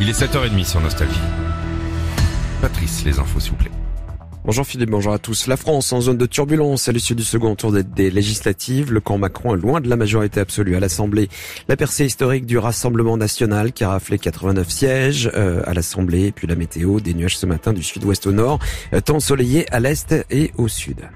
Il est 7h30 sur Nostalgie. Patrice, les infos s'il vous plaît. Bonjour Philippe, bonjour à tous. La France en zone de turbulence à l'issue du second tour des, législatives. Le camp Macron est loin de la majorité absolue à l'Assemblée. La percée historique du Rassemblement national qui a raflé 89 sièges euh, à l'Assemblée. Puis la météo, des nuages ce matin du sud-ouest au nord, euh, temps ensoleillé à l'est et au sud.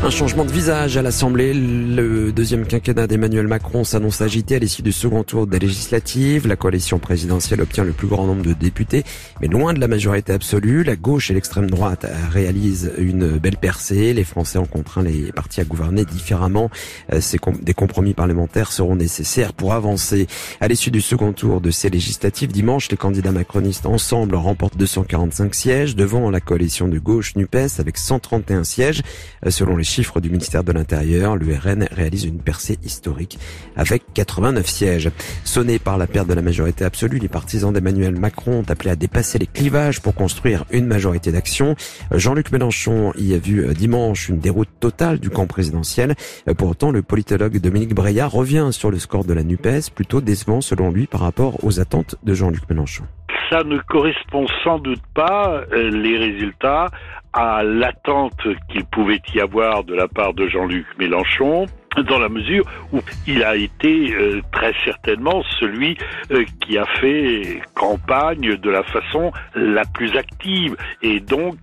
Un changement de visage à l'Assemblée. Le deuxième quinquennat d'Emmanuel Macron s'annonce agité à l'issue du second tour des législatives. La coalition présidentielle obtient le plus grand nombre de députés, mais loin de la majorité absolue. La gauche et l'extrême droite réalisent une belle percée. Les Français ont contraint les partis à gouverner différemment. Euh, des compromis parlementaires seront nécessaires pour avancer. À l'issue du second tour de ces législatives, dimanche, les candidats macronistes ensemble remportent 245 sièges devant la coalition de gauche NUPES avec 131 sièges. Euh, selon les chiffres du ministère de l'Intérieur, l'URN réalise une percée historique avec 89 sièges. Sonnés par la perte de la majorité absolue, les partisans d'Emmanuel Macron ont appelé à dépasser les clivages pour construire une majorité d'action. Jean-Luc Mélenchon y a vu euh, dimanche une déroute totale du camp présidentiel. Euh, pour autant, le politologue Dominique Breillat revient sur le score de la NUPES, plutôt décevant selon lui par rapport aux attentes de Jean-Luc Mélenchon ça ne correspond sans doute pas, euh, les résultats, à l'attente qu'il pouvait y avoir de la part de Jean-Luc Mélenchon dans la mesure où il a été euh, très certainement celui euh, qui a fait campagne de la façon la plus active. Et donc,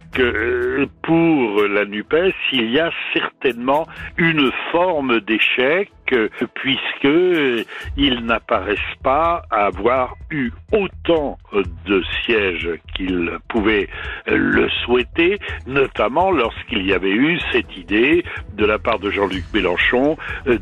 pour la NUPES, il y a certainement une forme d'échec puisque ils n'apparaissent pas avoir eu autant de sièges qu'ils pouvaient le souhaiter, notamment lorsqu'il y avait eu cette idée de la part de Jean-Luc Mélenchon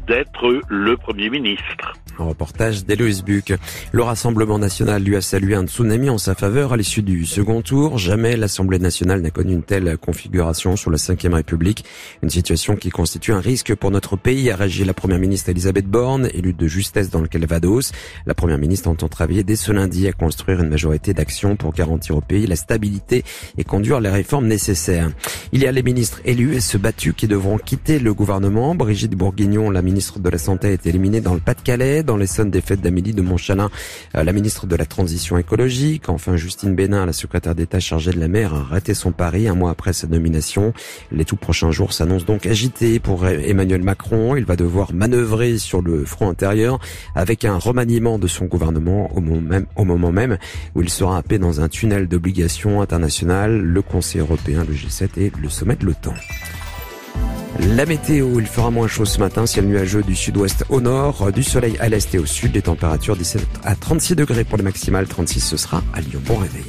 d'être le Premier ministre. Un reportage d'Héloïse Buc. Le Rassemblement national lui a salué un tsunami en sa faveur à l'issue du second tour. Jamais l'Assemblée nationale n'a connu une telle configuration sur la Ve République. Une situation qui constitue un risque pour notre pays, a réagi la Première ministre Elisabeth Borne, élue de justesse dans le Calvados. La Première ministre entend travailler dès ce lundi à construire une majorité d'actions pour garantir au pays la stabilité et conduire les réformes nécessaires. Il y a les ministres élus et ceux battus qui devront quitter le gouvernement. Brigitte Bourguignon, la ministre de la Santé, est éliminée dans le Pas-de-Calais dans les sonnes des fêtes d'Amélie de Montchalin, euh, la ministre de la Transition écologique. Enfin, Justine Bénin, la secrétaire d'État chargée de la mer, a raté son pari un mois après sa nomination. Les tout prochains jours s'annoncent donc agités pour Emmanuel Macron. Il va devoir manœuvrer sur le front intérieur avec un remaniement de son gouvernement au moment même, au moment même où il sera happé dans un tunnel d'obligations internationales, le Conseil européen, le G7 et le sommet de l'OTAN. La météo, il fera moins chaud ce matin, ciel nuageux du sud-ouest au nord, du soleil à l'est et au sud, des températures 17 à 36 degrés pour les maximales, 36 ce sera à Lyon. Bon réveil.